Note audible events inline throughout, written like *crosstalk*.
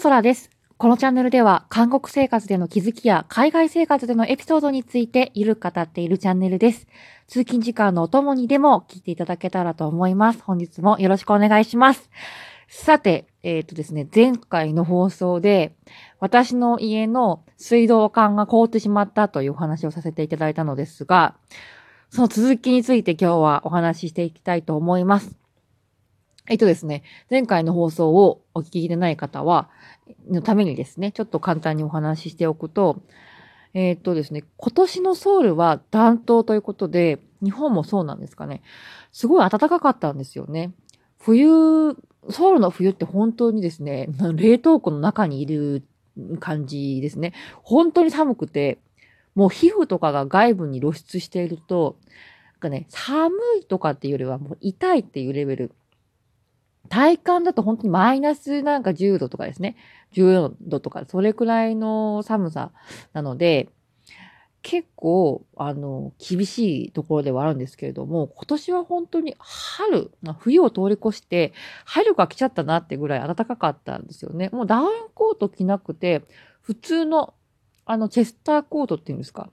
ロソラです。このチャンネルでは、韓国生活での気づきや海外生活でのエピソードについてゆるく語っているチャンネルです。通勤時間のお供にでも聞いていただけたらと思います。本日もよろしくお願いします。さて、えっ、ー、とですね、前回の放送で、私の家の水道管が凍ってしまったというお話をさせていただいたのですが、その続きについて今日はお話ししていきたいと思います。えっとですね、前回の放送をお聞きでない方は、のためにですね、ちょっと簡単にお話ししておくと、えっとですね、今年のソウルは暖冬ということで、日本もそうなんですかね。すごい暖かかったんですよね。冬、ソウルの冬って本当にですね、冷凍庫の中にいる感じですね。本当に寒くて、もう皮膚とかが外部に露出していると、なんかね、寒いとかっていうよりはもう痛いっていうレベル体感だと本当にマイナスなんか10度とかですね。14度とか、それくらいの寒さなので、結構、あの、厳しいところではあるんですけれども、今年は本当に春、冬を通り越して、春が来ちゃったなってぐらい暖かかったんですよね。もうダウンコート着なくて、普通の、あの、チェスターコートっていうんですか。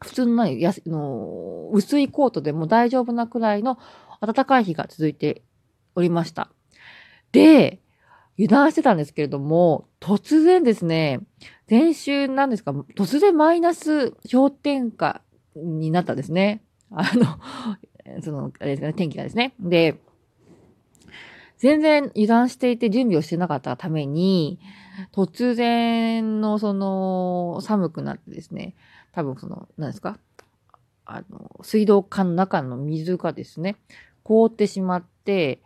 普通のないやの薄いコートでも大丈夫なくらいの暖かい日が続いておりました。で、油断してたんですけれども、突然ですね、前週なんですか、突然マイナス氷点下になったんですね。あの、*laughs* その、あれですかね、天気がですね。で、全然油断していて準備をしてなかったために、突然のその寒くなってですね、多分その、何ですかあの、水道管の中の水がですね、凍ってしまって、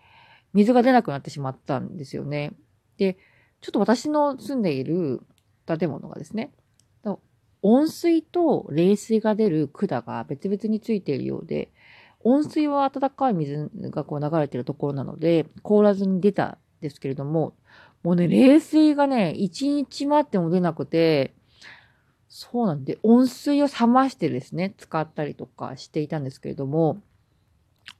水が出なくなってしまったんですよね。で、ちょっと私の住んでいる建物がですね、温水と冷水が出る管が別々についているようで、温水は温かい水がこう流れているところなので、凍らずに出たんですけれども、もうね、冷水がね、一日待っても出なくて、そうなんで、温水を冷ましてですね、使ったりとかしていたんですけれども、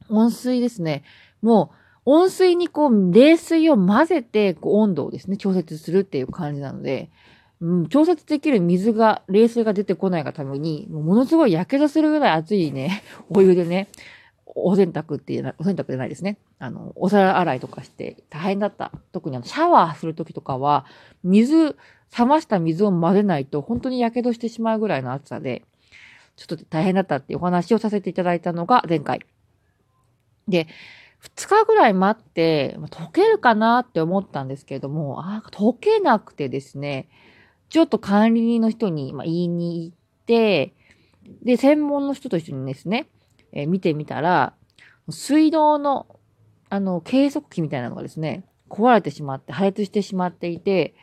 温水ですね、もう温水にこう、冷水を混ぜて、こう、温度をですね、調節するっていう感じなので、うん、調節できる水が、冷水が出てこないがために、ものすごい火傷するぐらい熱いね、*laughs* お湯でね、お洗濯っていう、お洗濯じゃないですね。あの、お皿洗いとかして大変だった。特にあの、シャワーするときとかは、水、冷ました水を混ぜないと本当に火傷してしまうぐらいの暑さで、ちょっと大変だったっていうお話をさせていただいたのが前回。で、2日ぐらい待って、溶けるかなって思ったんですけれども、あ、溶けなくてですね、ちょっと管理人の人に、ま言いに行って、で、専門の人と一緒にですね、えー、見てみたら、水道の、あの、計測器みたいなのがですね、壊れてしまって、破裂してしまっていて、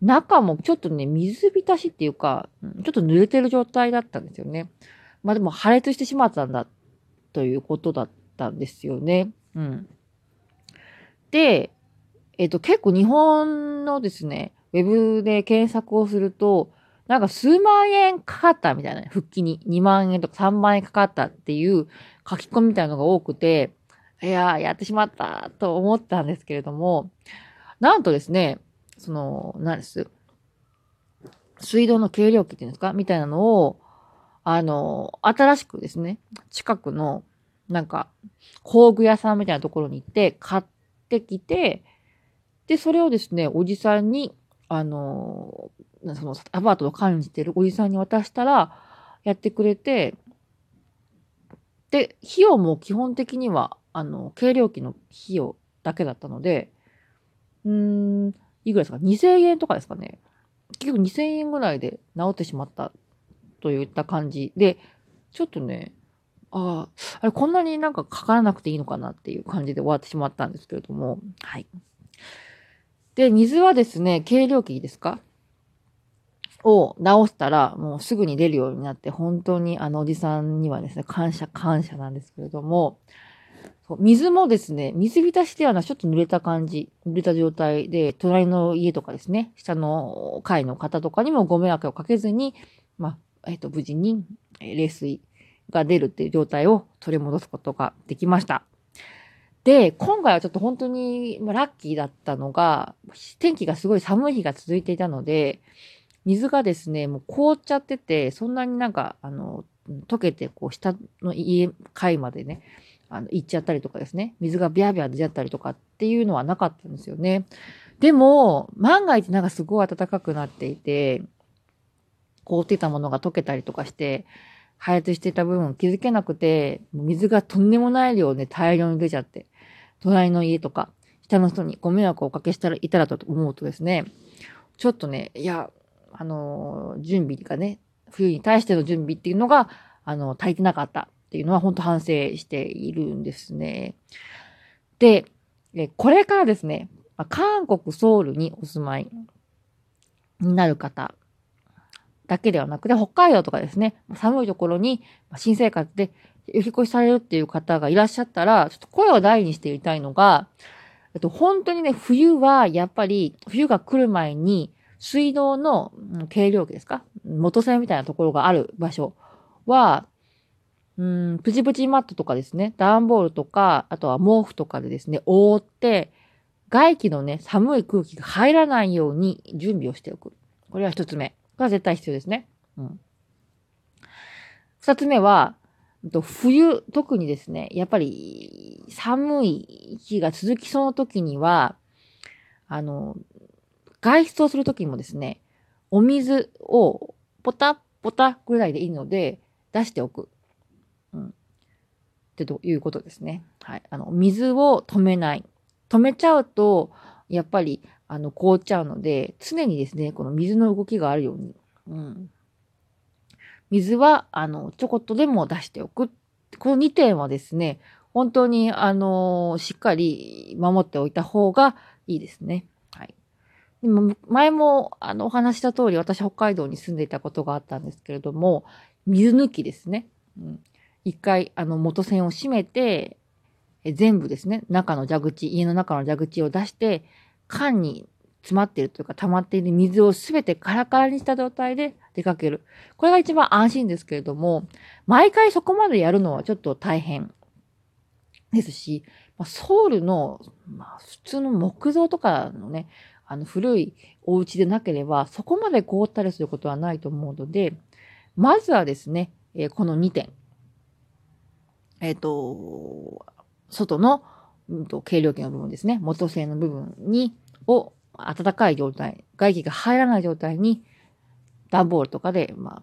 中もちょっとね、水浸しっていうか、ちょっと濡れてる状態だったんですよね。まあでも破裂してしまったんだ、ということだったんですよね。うん。で、えっ、と、結構日本のですね、ウェブで検索をすると、なんか数万円かかったみたいな、復帰に2万円とか3万円かかったっていう書き込みみたいなのが多くて、いやー、やってしまったと思ったんですけれども、なんとですね、その、何です。水道の計量器っていうんですか？みたいなのを、あの、新しくですね、近くのなんか、工具屋さんみたいなところに行って、買ってきて、で、それをですね、おじさんに、あの、そのアパートを管理してるおじさんに渡したら、やってくれて、で、費用も基本的には、あの、計量器の費用だけだったので、うーん、いくらですか ?2000 円とかですかね。結局2000円ぐらいで治ってしまったといった感じで、ちょっとね、ああ、あれこんなになんかかからなくていいのかなっていう感じで終わってしまったんですけれども、はい。で、水はですね、計量器ですか？を直したら、もうすぐに出るようになって、本当にあのおじさんにはですね、感謝感謝なんですけれども、水もですね、水浸しではなくちょっと濡れた感じ、濡れた状態で、隣の家とかですね、下の階の方とかにもご迷惑をかけずに、まあ、えっ、ー、と、無事に冷水が出るっていう状態を取り戻すことができました。で、今回はちょっと本当にラッキーだったのが、天気がすごい寒い日が続いていたので、水がですね、もう凍っちゃってて、そんなになんか、あの、溶けて、こう、下の家、階までね、あの、行っちゃったりとかですね、水がビャービャー出ちゃったりとかっていうのはなかったんですよね。でも、万が一なんかすごい暖かくなっていて、凍ってたものが溶けたりとかして、破裂してた部分気づけなくて、水がとんでもない量で大量に出ちゃって、隣の家とか、下の人にご迷惑をおかけしたら、いたらと思うとですね、ちょっとね、いや、あの、準備がね、冬に対しての準備っていうのが、あの、足りてなかったっていうのは本当反省しているんですね。で、これからですね、韓国ソウルにお住まいになる方だけではなくて、北海道とかですね、寒いところに新生活でお引越しされるっていう方がいらっしゃったら、ちょっと声を大にして言いたいのが、えっと、本当にね、冬はやっぱり、冬が来る前に、水道の軽量器ですか？元栓みたいなところがある場所は、うん、プチプチマットとかですね、段ボールとか、あとは毛布とかでですね、覆って、外気のね、寒い空気が入らないように準備をしておく。これは一つ目。が絶対必要ですね。うん。二つ目は、冬、特にですね、やっぱり寒い日が続きそうな時には、あの、外出をする時もですね、お水をポタポタぐらいでいいので出しておく。うん。ってということですね。はい。あの、水を止めない。止めちゃうと、やっぱりあの、凍っちゃうので、常にですね、この水の動きがあるように、うん。水は、あの、ちょこっとでも出しておく。この2点はですね、本当に、あの、しっかり守っておいた方がいいですね。はい。でも前も、あの、お話した通り、私、北海道に住んでいたことがあったんですけれども、水抜きですね。うん。一回、あの、元栓を閉めて、全部ですね、中の蛇口、家の中の蛇口を出して、缶に詰まっているというか溜まっている水をすべてカラカラにした状態で出かける。これが一番安心ですけれども、毎回そこまでやるのはちょっと大変ですし、ソウルの、まあ、普通の木造とかのね、あの古いお家でなければ、そこまで凍ったりすることはないと思うので、まずはですね、えー、この2点。えっ、ー、と、外の、軽量機の部分ですね。元性の部分に、を暖かい状態、外気が入らない状態に、段ボールとかで、まあ、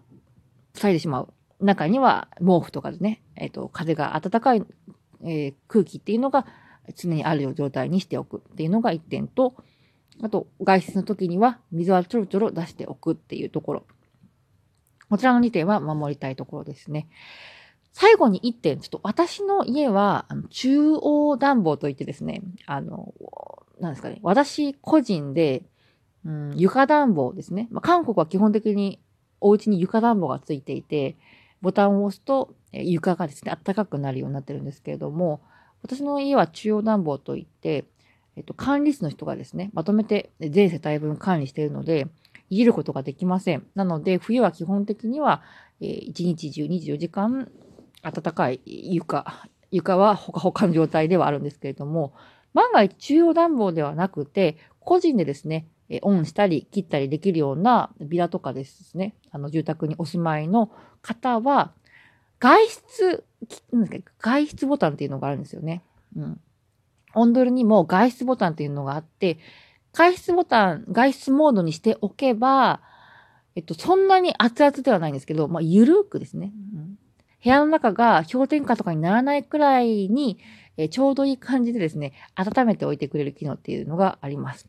塞いでしまう。中には毛布とかでね、えっ、ー、と、風が暖かい、えー、空気っていうのが常にある状態にしておくっていうのが一点と、あと、外出の時には水はちょろちょろ出しておくっていうところ。こちらの2点は守りたいところですね。最後に一点、ちょっと私の家は、中央暖房といってですね、あの、なんですかね、私個人で、うん、床暖房ですね。まあ、韓国は基本的にお家に床暖房がついていて、ボタンを押すと床がですね、暖かくなるようになってるんですけれども、私の家は中央暖房といって、えっと、管理室の人がですね、まとめて全世帯分管理しているので、いじることができません。なので、冬は基本的には、えー、1日中24時間暖かい床、床はほかほかの状態ではあるんですけれども、万が一中央暖房ではなくて、個人でですね、オンしたり切ったりできるようなビラとかですね、あの住宅にお住まいの方は、外出、外出ボタンっていうのがあるんですよね。うん。オンドルにも外出ボタンっていうのがあって、外出ボタン、外出モードにしておけば、えっと、そんなに熱々ではないんですけど、まあ、ゆるくですね。うん部屋の中が氷点下とかにならないくらいに、えちょうどいい感じでですね、温めておいてくれる機能っていうのがあります。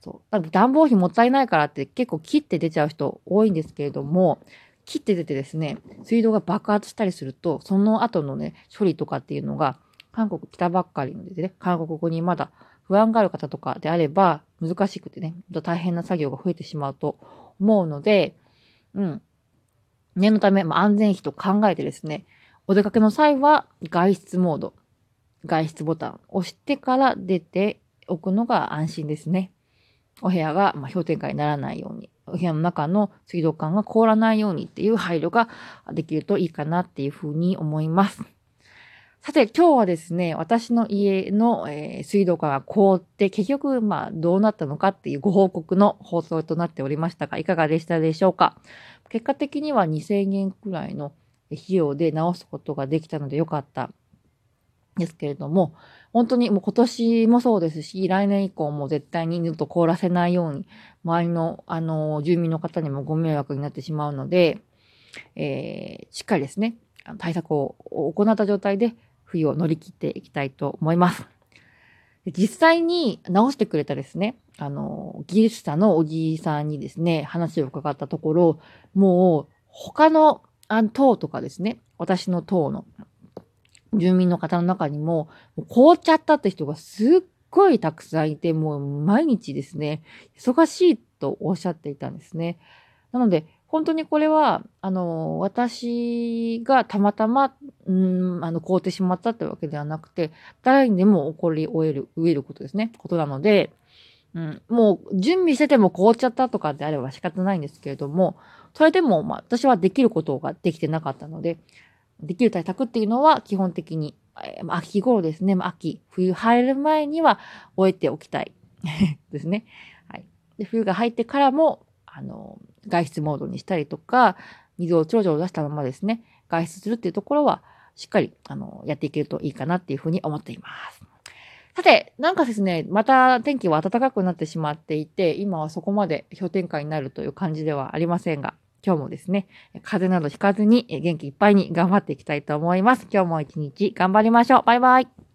そう。暖房費もったいないからって結構切って出ちゃう人多いんですけれども、切って出てですね、水道が爆発したりすると、その後のね、処理とかっていうのが、韓国来たばっかりのでね、韓国語にまだ不安がある方とかであれば、難しくてね、大変な作業が増えてしまうと思うので、うん。念のため、ま、安全費と考えてですね、お出かけの際は外出モード、外出ボタンを押してから出ておくのが安心ですね。お部屋が、ま氷点下にならないように、お部屋の中の水道管が凍らないようにっていう配慮ができるといいかなっていうふうに思います。さて、今日はですね、私の家の、えー、水道管が凍って、結局、まあ、どうなったのかっていうご報告の放送となっておりましたが、いかがでしたでしょうか？結果的には2000円くらいの費用で直すことができたのでよかったですけれども、本当にもう今年もそうですし、来年以降も絶対に二度と凍らせないように、周りの、あの、住民の方にもご迷惑になってしまうので、えー、しっかりですね、対策を行った状態で冬を乗り切っていきたいと思います。実際に直してくれたですね、あの、技術者のおじいさんにですね、話を伺ったところ、もう他の党とかですね、私の党の住民の方の中にも、も凍っちゃったって人がすっごいたくさんいて、もう毎日ですね、忙しいとおっしゃっていたんですね。なので、本当にこれは、あの、私がたまたま、うん、あの、凍ってしまったってわけではなくて、誰にでも起こり終える、植えることですね。ことなので、うん、もう準備してても凍っちゃったとかであれば仕方ないんですけれども、それでも、まあ、私はできることができてなかったので、できる対策っていうのは基本的に、えー、秋頃ですね、秋、冬入る前には終えておきたい *laughs* ですね。はい。で、冬が入ってからも、あの、外出モードにしたりとか、水をちょろちょろ出したままですね、外出するっていうところは、しっかり、あの、やっていけるといいかなっていうふうに思っています。さて、なんかですね、また天気は暖かくなってしまっていて、今はそこまで氷点下になるという感じではありませんが、今日もですね、風邪などひかずに元気いっぱいに頑張っていきたいと思います。今日も一日頑張りましょう。バイバイ。